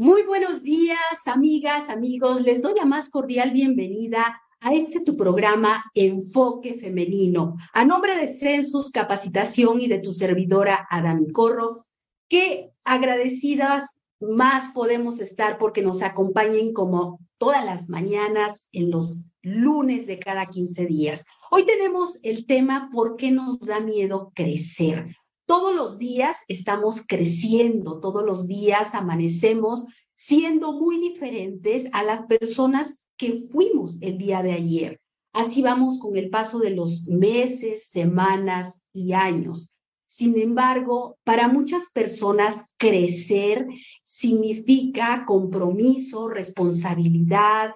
Muy buenos días, amigas, amigos. Les doy la más cordial bienvenida a este tu programa Enfoque Femenino. A nombre de Census Capacitación y de tu servidora Adam Corro, qué agradecidas más podemos estar porque nos acompañen como todas las mañanas en los lunes de cada 15 días. Hoy tenemos el tema ¿Por qué nos da miedo crecer? Todos los días estamos creciendo, todos los días amanecemos siendo muy diferentes a las personas que fuimos el día de ayer. Así vamos con el paso de los meses, semanas y años. Sin embargo, para muchas personas crecer significa compromiso, responsabilidad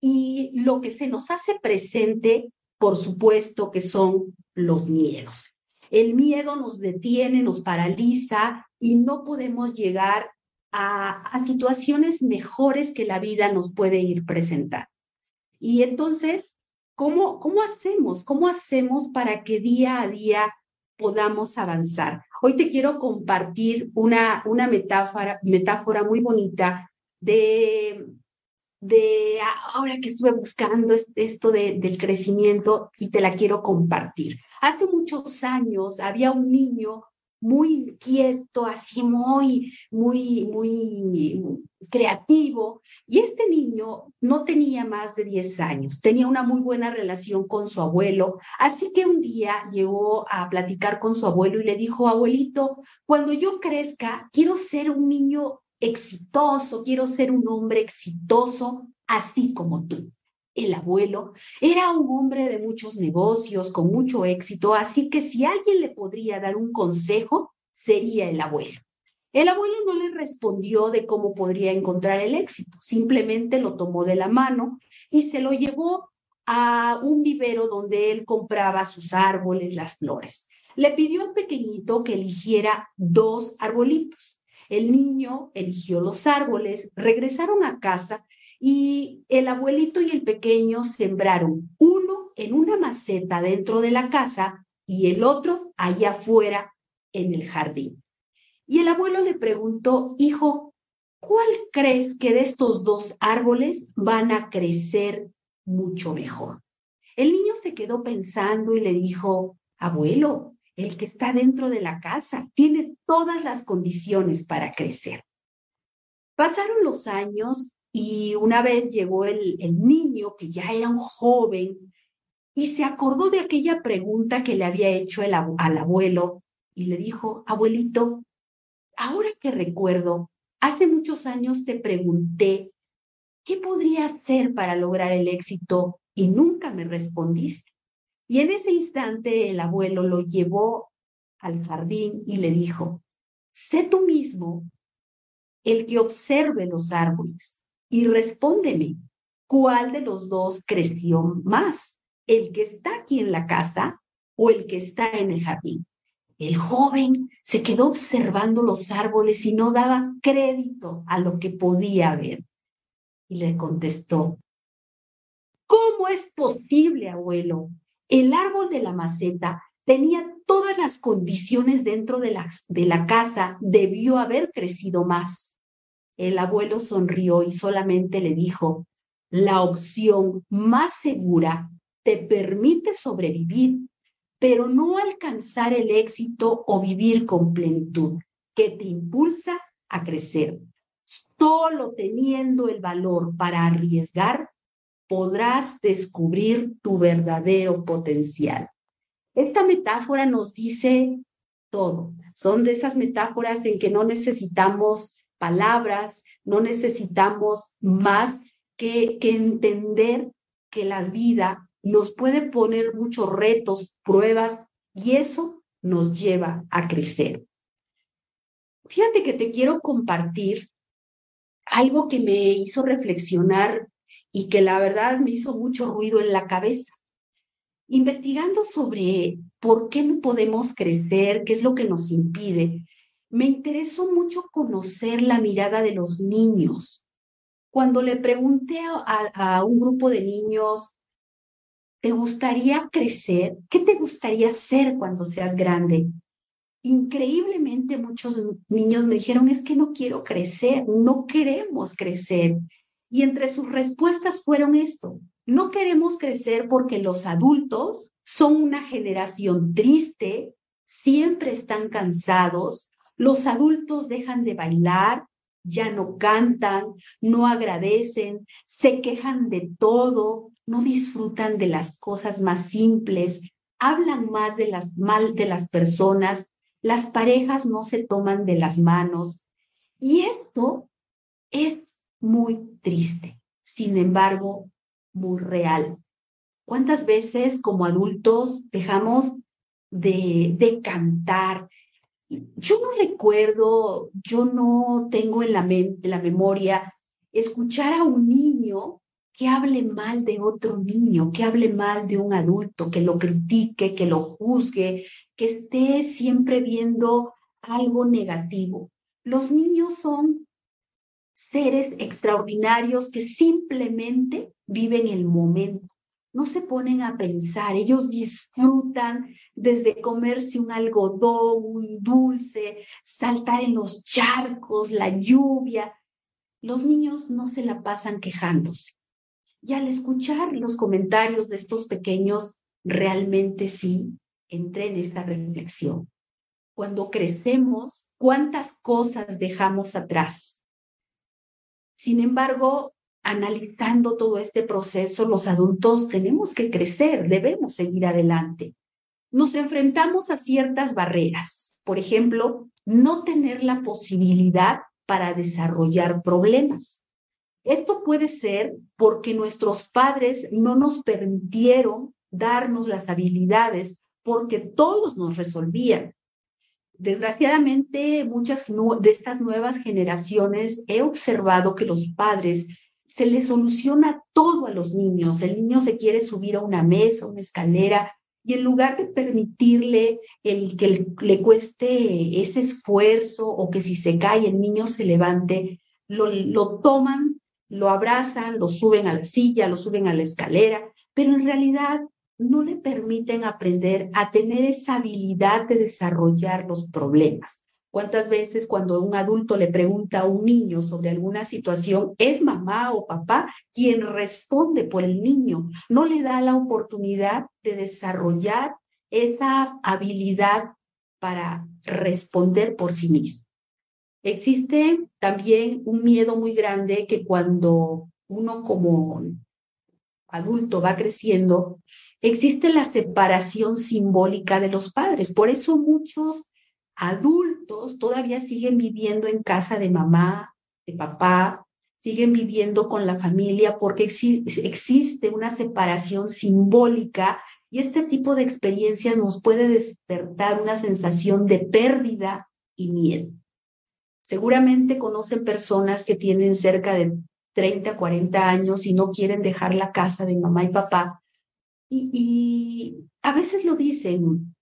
y lo que se nos hace presente, por supuesto, que son los miedos. El miedo nos detiene, nos paraliza y no podemos llegar a, situaciones mejores que la vida nos puede ir presentando. Y entonces, ¿cómo, ¿cómo hacemos? ¿Cómo hacemos para que día a día podamos avanzar? Hoy te quiero compartir una, una metáfora, metáfora muy bonita de, de ahora que estuve buscando esto del crecimiento y te la quiero compartir. Hace muchos años había un niño muy inquieto, así muy, muy, muy creativo. Y este niño no tenía más de 10 años, tenía una muy buena relación con su abuelo, así que un día llegó a platicar con su abuelo y le dijo, abuelito, cuando yo crezca, quiero ser un niño exitoso, quiero ser un hombre exitoso, así como tú. El abuelo era un hombre de muchos negocios, con mucho éxito, así que si alguien le podría dar un consejo, sería el abuelo. El abuelo no le respondió de cómo podría encontrar el éxito, simplemente lo tomó de la mano y se lo llevó a un vivero donde él compraba sus árboles, las flores. Le pidió al pequeñito que eligiera dos arbolitos el niño eligió los árboles, regresaron a casa y el abuelito y el pequeño sembraron uno en una maceta dentro de la casa y el otro allá afuera en el jardín. Y el abuelo le preguntó, hijo, ¿cuál crees que de estos dos árboles van a crecer mucho mejor? El niño se quedó pensando y le dijo, abuelo, el que está dentro de la casa, tiene todas las condiciones para crecer. Pasaron los años y una vez llegó el, niño, que ya era un joven, y se acordó de aquella pregunta que le había hecho al abuelo y le dijo, abuelito, ahora que recuerdo, hace muchos años te pregunté, ¿qué podría hacer para lograr el éxito? Y nunca me respondiste. Y en ese instante el abuelo lo llevó al jardín y le dijo, sé tú mismo el que observe los árboles y respóndeme, ¿cuál de los dos creció más? ¿El que está aquí en la casa o el que está en el jardín? El joven se quedó observando los árboles y no daba crédito a lo que podía ver. Y le contestó, ¿cómo es posible, abuelo, el árbol de la maceta tenía todas las condiciones dentro de la, de la casa, debió haber crecido más. El abuelo sonrió y solamente le dijo, la opción más segura te permite sobrevivir, pero no alcanzar el éxito o vivir con plenitud, que te impulsa a crecer. Solo teniendo el valor para arriesgar, podrás descubrir tu verdadero potencial. Esta metáfora nos dice todo. Son de esas metáforas en que no necesitamos palabras, no necesitamos más que, que entender que la vida nos puede poner muchos retos, pruebas, y eso nos lleva a crecer. Fíjate que te quiero compartir algo que me hizo reflexionar y que la verdad me hizo mucho ruido en la cabeza. Investigando sobre por qué no podemos crecer, qué es lo que nos impide, me interesó mucho conocer la mirada de los niños. Cuando le pregunté a, un grupo de niños, ¿te gustaría crecer? ¿Qué te gustaría ser cuando seas grande? increíblemente muchos niños me dijeron, es que no quiero crecer, no queremos crecer. Y entre sus respuestas fueron esto, no queremos crecer porque los adultos son una generación triste, siempre están cansados, los adultos dejan de bailar, ya no cantan, no agradecen, se quejan de todo, no disfrutan de las cosas más simples, hablan más de las mal de las personas, las parejas no se toman de las manos. Y esto es muy triste, sin embargo, muy real. ¿Cuántas veces como adultos dejamos de, de cantar? Yo no recuerdo, yo no tengo en la, mente, la memoria escuchar a un niño que hable mal de otro niño, que hable mal de un adulto, que lo critique, que lo juzgue, que esté siempre viendo algo negativo. Los niños son seres extraordinarios que simplemente viven el momento, no se ponen a pensar, ellos disfrutan desde comerse un algodón, un dulce, saltar en los charcos, la lluvia. Los niños no se la pasan quejándose. Y al escuchar los comentarios de estos pequeños, realmente sí entré en esta reflexión. Cuando crecemos, ¿cuántas cosas dejamos atrás? Sin embargo, analizando todo este proceso, los adultos tenemos que crecer, debemos seguir adelante. Nos enfrentamos a ciertas barreras. Por ejemplo, no tener la posibilidad para desarrollar problemas. Esto puede ser porque nuestros padres no nos permitieron darnos las habilidades porque todos nos resolvían. Desgraciadamente, muchas de estas nuevas generaciones he observado que los padres se les soluciona todo a los niños. El niño se quiere subir a una mesa, una escalera, y en lugar de permitirle el que le cueste ese esfuerzo o que si se cae el niño se levante, lo, lo toman lo abrazan, lo suben a la silla, lo suben a la escalera, pero en realidad no le permiten aprender a tener esa habilidad de desarrollar los problemas. ¿Cuántas veces cuando un adulto le pregunta a un niño sobre alguna situación, es mamá o papá quien responde por el niño? No le da la oportunidad de desarrollar esa habilidad para responder por sí mismo. Existe también un miedo muy grande que cuando uno como adulto va creciendo, existe la separación simbólica de los padres. Por eso muchos adultos todavía siguen viviendo en casa de mamá, de papá, siguen viviendo con la familia porque existe una separación simbólica y este tipo de experiencias nos puede despertar una sensación de pérdida y miedo. Seguramente conocen personas que tienen cerca de 30, 40 años y no quieren dejar la casa de mamá y papá. Y, a veces lo dicen,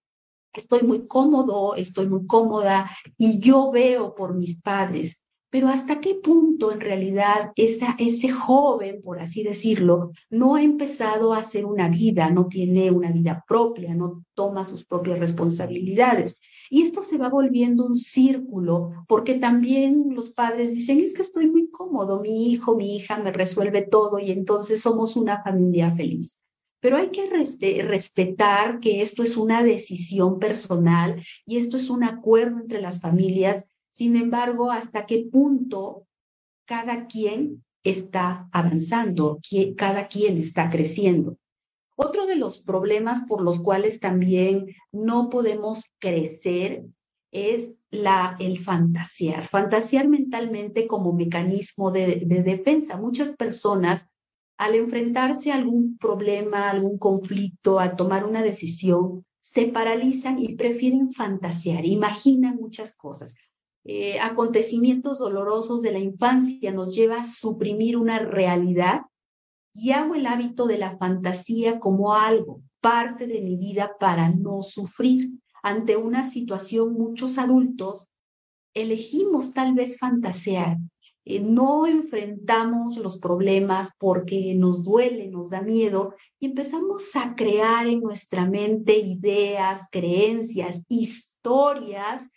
estoy muy cómodo, estoy muy cómoda y yo veo por mis padres. Pero hasta qué punto en realidad esa, ese joven, por así decirlo, no ha empezado a hacer una vida, no tiene una vida propia, no toma sus propias responsabilidades. Y esto se va volviendo un círculo, porque también los padres dicen, es que estoy muy cómodo, mi hijo, mi hija me resuelve todo y entonces somos una familia feliz. Pero hay que respetar que esto es una decisión personal y esto es un acuerdo entre las familias sin embargo, hasta qué punto cada quien está avanzando, cada quien está creciendo. Otro de los problemas por los cuales también no podemos crecer es la, el fantasear, fantasear mentalmente como mecanismo de defensa. Muchas personas al enfrentarse a algún problema, algún conflicto, a tomar una decisión, se paralizan y prefieren fantasear, imaginan muchas cosas. Eh, acontecimientos dolorosos de la infancia nos lleva a suprimir una realidad y hago el hábito de la fantasía como algo, parte de mi vida para no sufrir. Ante una situación, muchos adultos elegimos tal vez fantasear. Eh, no enfrentamos los problemas porque nos duele, nos da miedo y empezamos a crear en nuestra mente ideas, creencias, historias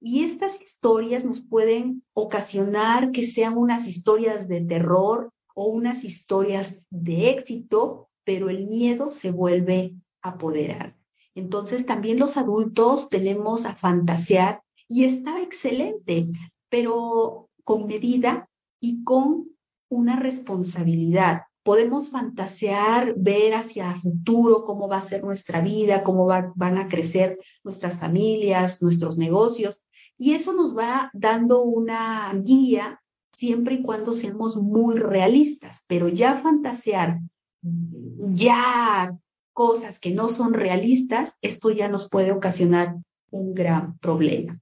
y estas historias nos pueden ocasionar que sean unas historias de terror o unas historias de éxito, pero el miedo se vuelve a apoderar. Entonces también los adultos tenemos a fantasear y está excelente, pero con medida y con una responsabilidad. Podemos fantasear, ver hacia el futuro cómo va a ser nuestra vida, cómo van a crecer nuestras familias, nuestros negocios, y eso nos va dando una guía siempre y cuando seamos muy realistas, pero ya fantasear, ya cosas que no son realistas, esto ya nos puede ocasionar un gran problema.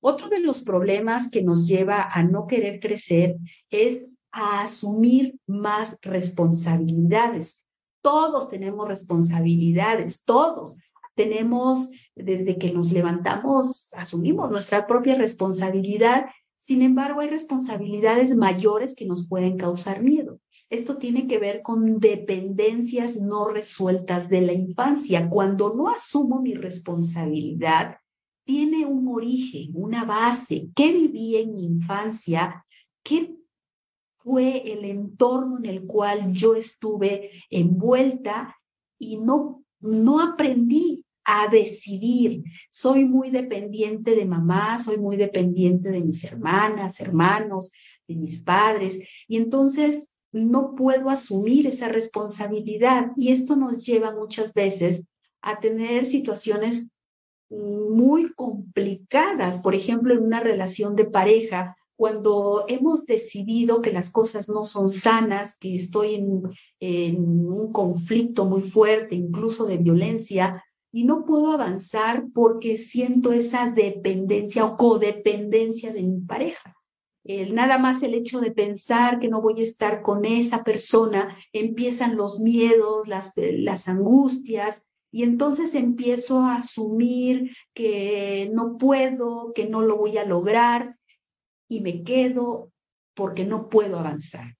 Otro de los problemas que nos lleva a no querer crecer es a asumir más responsabilidades. Todos tenemos responsabilidades, todos tenemos, desde que nos levantamos, asumimos nuestra propia responsabilidad. Sin embargo, hay responsabilidades mayores que nos pueden causar miedo. Esto tiene que ver con dependencias no resueltas de la infancia. Cuando no asumo mi responsabilidad, tiene un origen, una base. ¿Qué viví en mi infancia? ¿Qué fue el entorno en el cual yo estuve envuelta y no, no aprendí a decidir. Soy muy dependiente de mamá, soy muy dependiente de mis hermanas, hermanos, de mis padres, y entonces no puedo asumir esa responsabilidad. Y esto nos lleva muchas veces a tener situaciones muy complicadas, por ejemplo, en una relación de pareja, cuando hemos decidido que las cosas no son sanas, que estoy en, un conflicto muy fuerte, incluso de violencia, y no puedo avanzar porque siento esa dependencia o codependencia de mi pareja. El, nada más el hecho de pensar que no voy a estar con esa persona, empiezan los miedos, las angustias, y entonces empiezo a asumir que no puedo, que no lo voy a lograr, y me quedo porque no puedo avanzar.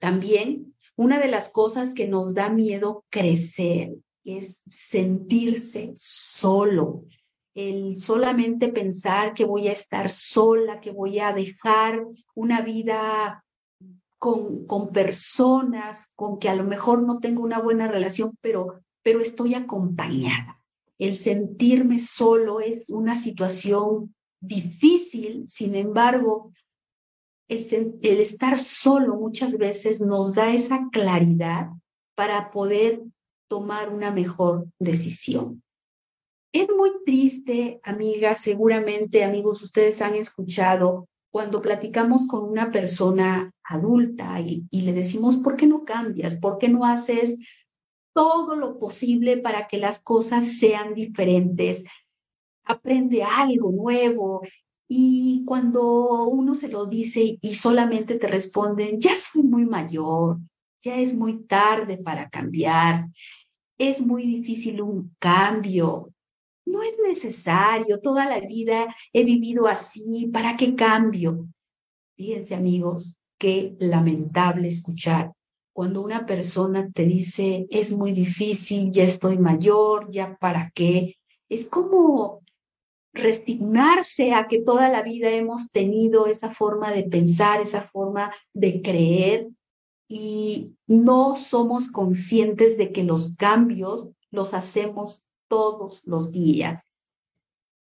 También una de las cosas que nos da miedo crecer es sentirse solo, el solamente pensar que voy a estar sola, que voy a dejar una vida con, con personas con que a lo mejor no tengo una buena relación, pero, pero estoy acompañada. El sentirme solo es una situación difícil, sin embargo, el, estar solo muchas veces nos da esa claridad para poder tomar una mejor decisión. Es muy triste, amigas, seguramente amigos, ustedes han escuchado cuando platicamos con una persona adulta y, le decimos, ¿por qué no cambias? ¿Por qué no haces todo lo posible para que las cosas sean diferentes? Aprende algo nuevo. Y cuando uno se lo dice y solamente te responden, ya soy muy mayor, ya es muy tarde para cambiar, es muy difícil un cambio, no es necesario, toda la vida he vivido así, ¿para qué cambio? Fíjense amigos, qué lamentable escuchar cuando una persona te dice, es muy difícil, ya estoy mayor, ya para qué. Es como resignarse a que toda la vida hemos tenido esa forma de pensar, esa forma de creer y no somos conscientes de que los cambios los hacemos todos los días.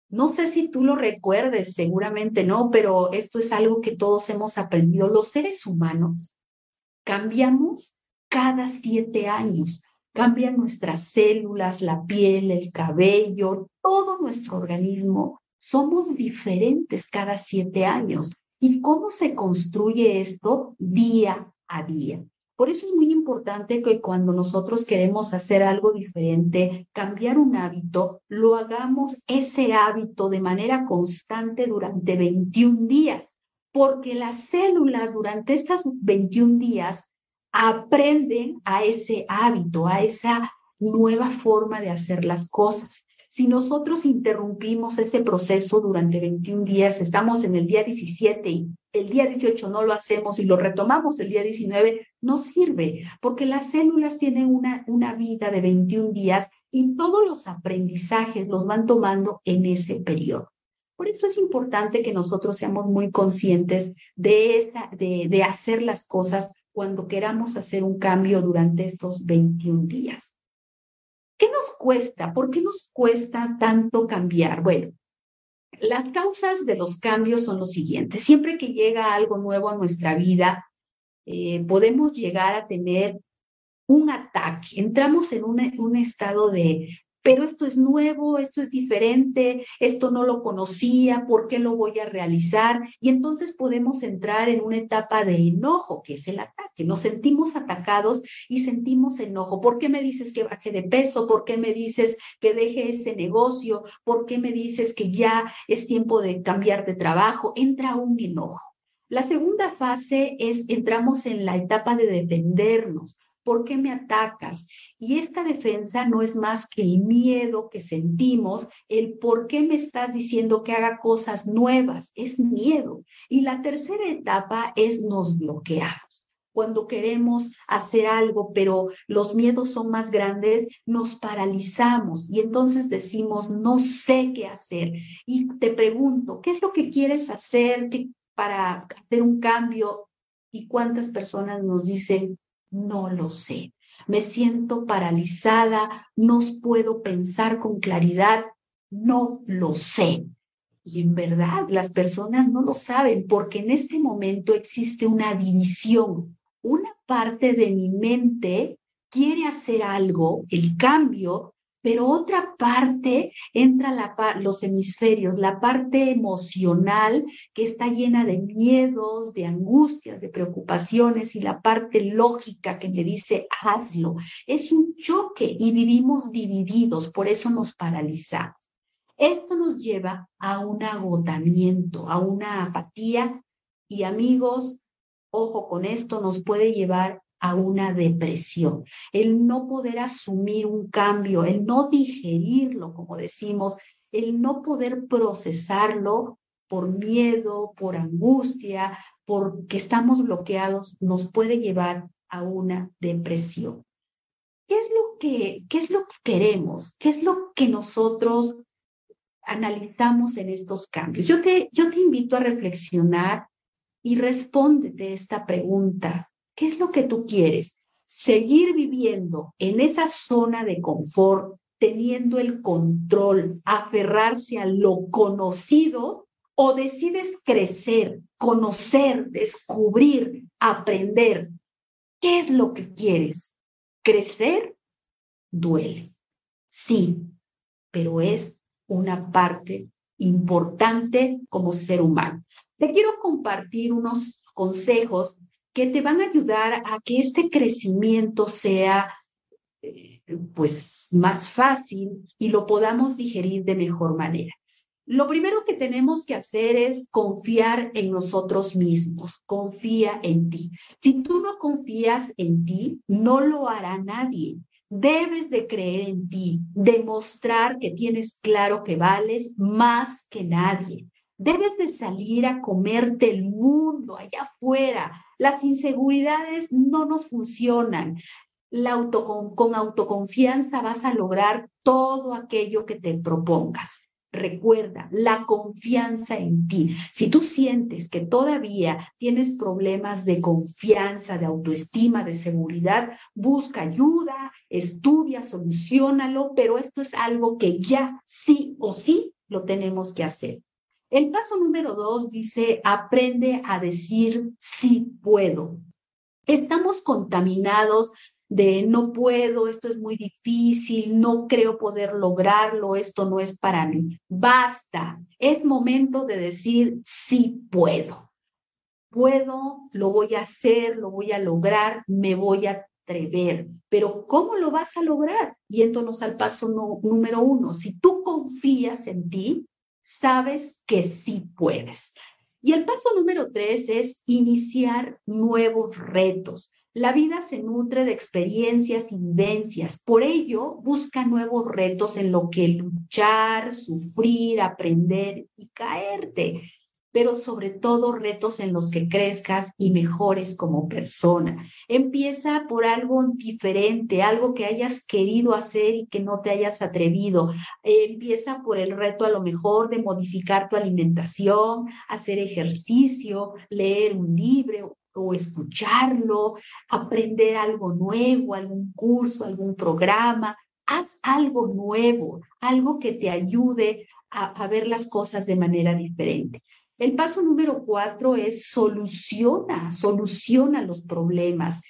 No sé si tú lo recuerdes, seguramente no, pero esto es algo que todos hemos aprendido. Los seres humanos cambiamos cada siete años. Cambian nuestras células, la piel, el cabello, todo nuestro organismo. Somos diferentes cada siete años. ¿Y cómo se construye esto día a día? Por eso es muy importante que cuando nosotros queremos hacer algo diferente, cambiar un hábito, lo hagamos ese hábito de manera constante durante 21 días, porque las células durante estos 21 días aprenden a ese hábito, a esa nueva forma de hacer las cosas. Si nosotros interrumpimos ese proceso durante 21 días, estamos en el día 17 y el día 18 no lo hacemos y lo retomamos el día 19, no sirve, porque las células tienen una, una vida de 21 días y todos los aprendizajes los van tomando en ese periodo. Por eso es importante que nosotros seamos muy conscientes de, esta, de, de hacer las cosas cuando queramos hacer un cambio durante estos 21 días. ¿Qué nos cuesta? ¿Por qué nos cuesta tanto cambiar? Bueno, las causas de los cambios son los siguientes. Siempre que llega algo nuevo a nuestra vida, eh, podemos llegar a tener un ataque. Entramos en un estado de pero esto es nuevo, esto es diferente, esto no lo conocía, ¿por qué lo voy a realizar? Y entonces podemos entrar en una etapa de enojo, que es el ataque. Nos sentimos atacados y sentimos enojo. ¿Por qué me dices que baje de peso? ¿Por qué me dices que deje ese negocio? ¿Por qué me dices que ya es tiempo de cambiar de trabajo? Entra un enojo. La segunda fase es entramos en la etapa de defendernos. ¿Por qué me atacas? Y esta defensa no es más que el miedo que sentimos, el por qué me estás diciendo que haga cosas nuevas, es miedo. Y la tercera etapa es nos bloqueamos. Cuando queremos hacer algo, pero los miedos son más grandes, nos paralizamos y entonces decimos, no sé qué hacer. Y te pregunto, ¿qué es lo que quieres hacer para hacer un cambio? ¿Y cuántas personas nos dicen, no lo sé. Me siento paralizada, no puedo pensar con claridad, no lo sé. Y en verdad las personas no lo saben porque en este momento existe una división. Una parte de mi mente quiere hacer algo, el cambio, pero otra parte entra los hemisferios, la parte emocional que está llena de miedos, de angustias, de preocupaciones y la parte lógica que me dice hazlo. Es un choque y vivimos divididos, por eso nos paralizamos. Esto nos lleva a un agotamiento, a una apatía y amigos, ojo con esto, nos puede llevar a una depresión, el no poder asumir un cambio, el no digerirlo, como decimos, el no poder procesarlo por miedo, por angustia, porque estamos bloqueados, nos puede llevar a una depresión. ¿Qué es lo que, qué es lo que queremos? ¿Qué es lo que nosotros analizamos en estos cambios? Yo te, yo te invito a reflexionar y respóndete esta pregunta. ¿Qué es lo que tú quieres? ¿Seguir viviendo en esa zona de confort, teniendo el control, aferrarse a lo conocido? ¿O decides crecer, conocer, descubrir, aprender? ¿Qué es lo que quieres? ¿Crecer? Duele. Sí, pero es una parte importante como ser humano. Te quiero compartir unos consejos que te van a ayudar a que este crecimiento sea eh, pues más fácil y lo podamos digerir de mejor manera. Lo primero que tenemos que hacer es confiar en nosotros mismos, confía en ti. Si tú no confías en ti, no lo hará nadie. Debes de creer en ti, demostrar que tienes claro que vales más que nadie. Debes de salir a comerte el mundo allá afuera. Las inseguridades no nos funcionan. La con autoconfianza vas a lograr todo aquello que te propongas. Recuerda, la confianza en ti. Si tú sientes que todavía tienes problemas de confianza, de autoestima, de seguridad, busca ayuda, estudia, solucionalo, pero esto es algo que ya sí o sí lo tenemos que hacer. El paso número dos dice, aprende a decir sí puedo. Estamos contaminados de no puedo, esto es muy difícil, no creo poder lograrlo, esto no es para mí. Basta, es momento de decir sí puedo. Puedo, lo voy a hacer, lo voy a lograr, me voy a atrever. Pero ¿cómo lo vas a lograr? Yéndonos al paso número uno, si tú confías en ti, sabes que sí puedes. Y el paso número tres es iniciar nuevos retos. La vida se nutre de experiencias y vivencias. Por ello, busca nuevos retos en lo que luchar, sufrir, aprender y caerte pero sobre todo retos en los que crezcas y mejores como persona. Empieza por algo diferente, algo que hayas querido hacer y que no te hayas atrevido. empieza por el reto a lo mejor de modificar tu alimentación, hacer ejercicio, leer un libro o escucharlo, aprender algo nuevo, algún curso, algún programa. Haz algo nuevo, algo que te ayude a, ver las cosas de manera diferente. El paso número cuatro es soluciona, soluciona los problemas.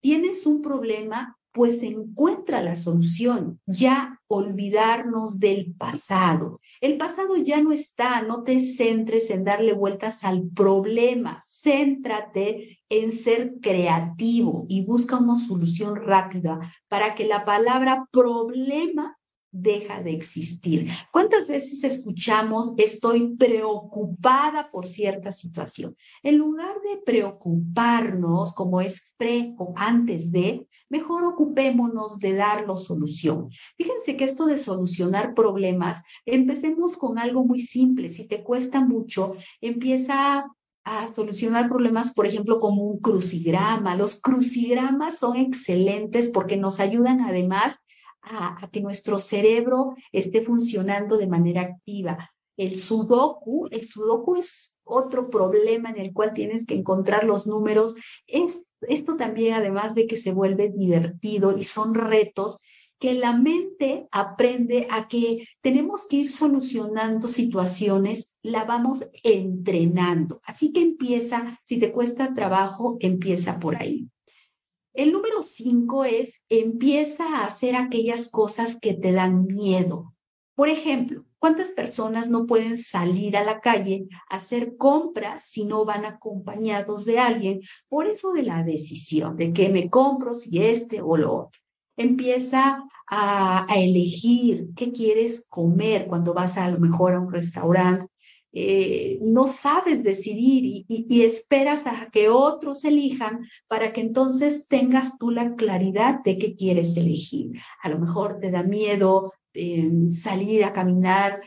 Tienes un problema, pues encuentra la solución. Ya olvidarnos del pasado. El pasado ya no está, no te centres en darle vueltas al problema. Céntrate en ser creativo y busca una solución rápida para que la palabra problema deja de existir. ¿Cuántas veces escuchamos estoy preocupada por cierta situación? En lugar de preocuparnos como es pre o antes de, mejor ocupémonos de darlo solución. Fíjense que esto de solucionar problemas, empecemos con algo muy simple. Si te cuesta mucho, empieza a solucionar problemas, por ejemplo, como un crucigrama. Los crucigramas son excelentes porque nos ayudan además a, que nuestro cerebro esté funcionando de manera activa. El sudoku, el sudoku es otro problema en el cual tienes que encontrar los números. Es, esto también, además de que se vuelve divertido y son retos que la mente aprende a que tenemos que ir solucionando situaciones, la vamos entrenando. Así que empieza, si te cuesta trabajo, empieza por ahí. El número cinco es empieza a hacer aquellas cosas que te dan miedo. Por ejemplo, ¿cuántas personas no pueden salir a la calle a hacer compras si no van acompañados de alguien? Por eso de la decisión de que me compro si este o lo otro. Empieza a, elegir qué quieres comer cuando vas a lo mejor a un restaurante eh, no sabes decidir y, esperas a que otros elijan para que entonces tengas tú la claridad de qué quieres elegir. A lo mejor te da miedo eh, salir a caminar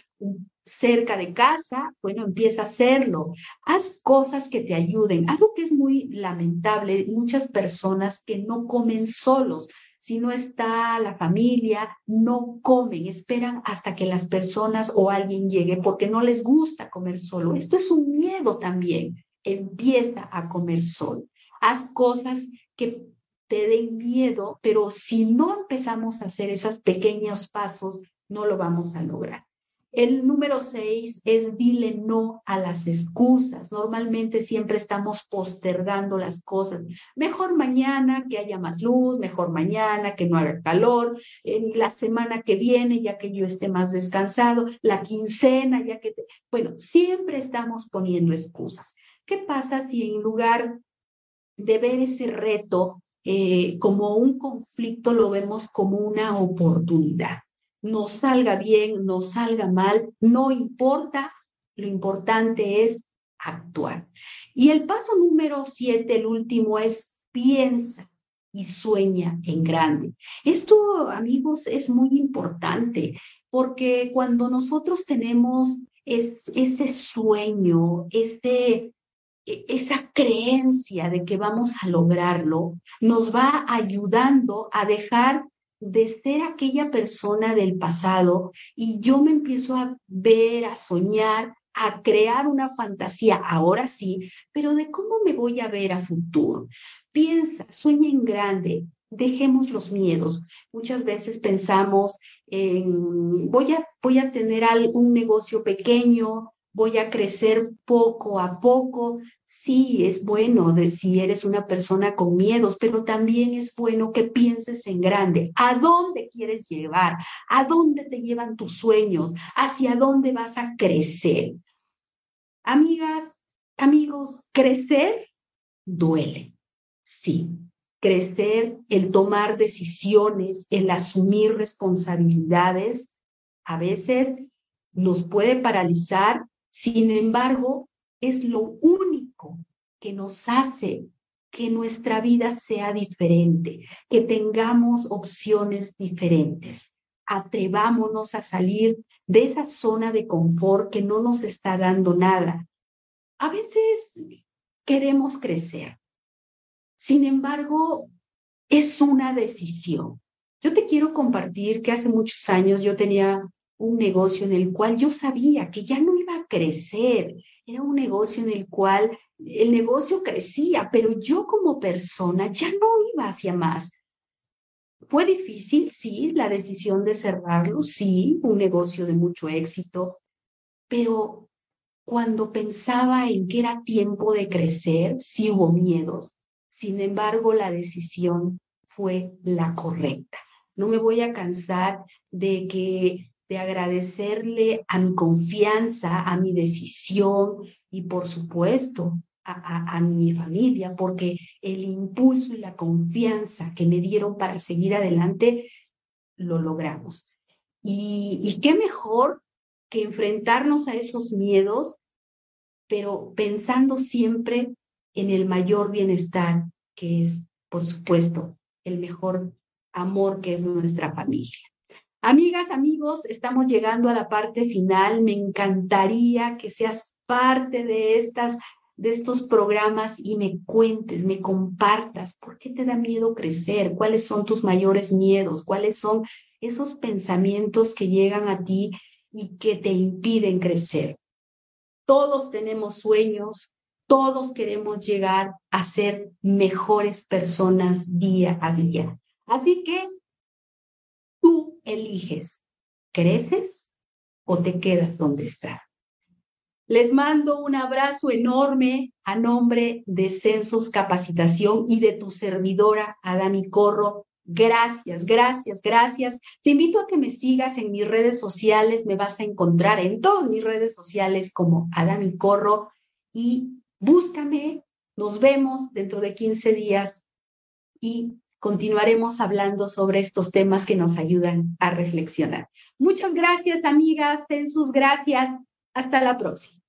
cerca de casa, bueno, empieza a hacerlo. Haz cosas que te ayuden. Algo que es muy lamentable, muchas personas que no comen solos, si no está la familia, no comen, esperan hasta que las personas o alguien llegue porque no les gusta comer solo. Esto es un miedo también. Empieza a comer solo. Haz cosas que te den miedo, pero si no empezamos a hacer esos pequeños pasos, no lo vamos a lograr. El número seis es dile no a las excusas. Normalmente siempre estamos postergando las cosas. Mejor mañana que haya más luz, mejor mañana que no haga calor, en la semana que viene ya que yo esté más descansado, la quincena ya que... Bueno, siempre estamos poniendo excusas. ¿Qué pasa si en lugar de ver ese reto eh, como un conflicto lo vemos como una oportunidad? Nos salga bien, nos salga mal, no importa, lo importante es actuar. Y el paso número siete, el último, es piensa y sueña en grande. Esto, amigos, es muy importante porque cuando nosotros tenemos ese sueño, este, e, esa creencia de que vamos a lograrlo, nos va ayudando a dejar de ser aquella persona del pasado y yo me empiezo a ver, a soñar, a crear una fantasía, ahora sí, pero de cómo me voy a ver a futuro. Piensa, sueña en grande, dejemos los miedos. Muchas veces pensamos en, voy a, voy a tener algún negocio pequeño, voy a crecer poco a poco. Sí, es bueno de, si eres una persona con miedos, pero también es bueno que pienses en grande. ¿A dónde quieres llevar? ¿A dónde te llevan tus sueños? ¿Hacia dónde vas a crecer? Amigas, amigos, crecer duele. Sí, crecer, el tomar decisiones, el asumir responsabilidades, a veces nos puede paralizar sin embargo, es lo único que nos hace que nuestra vida sea diferente, que tengamos opciones diferentes. Atrevámonos a salir de esa zona de confort que no nos está dando nada. A veces queremos crecer. Sin embargo, es una decisión. Yo te quiero compartir que hace muchos años yo tenía un negocio en el cual yo sabía que ya no crecer. Era un negocio en el cual el negocio crecía, pero yo como persona ya no iba hacia más. Fue difícil, sí, la decisión de cerrarlo, sí, un negocio de mucho éxito, pero cuando pensaba en que era tiempo de crecer, sí hubo miedos. Sin embargo, la decisión fue la correcta. No me voy a cansar de que de agradecerle a mi confianza, a mi decisión y por supuesto a, a, mi familia, porque el impulso y la confianza que me dieron para seguir adelante, lo logramos. Y, y qué mejor que enfrentarnos a esos miedos, pero pensando siempre en el mayor bienestar, que es, por supuesto, el mejor amor que es nuestra familia. Amigas, amigos, estamos llegando a la parte final. Me encantaría que seas parte de estas de estos programas y me cuentes, me compartas por qué te da miedo crecer, cuáles son tus mayores miedos, cuáles son esos pensamientos que llegan a ti y que te impiden crecer. Todos tenemos sueños, todos queremos llegar a ser mejores personas día a día. Así que eliges, ¿creces o te quedas donde estás? Les mando un abrazo enorme a nombre de Censos Capacitación y de tu servidora, Adami Corro. Gracias, gracias, gracias. Te invito a que me sigas en mis redes sociales. Me vas a encontrar en todas mis redes sociales como Adami Corro y búscame. Nos vemos dentro de 15 días y continuaremos hablando sobre estos temas que nos ayudan a reflexionar. Muchas gracias, amigas. Census, gracias. Hasta la próxima.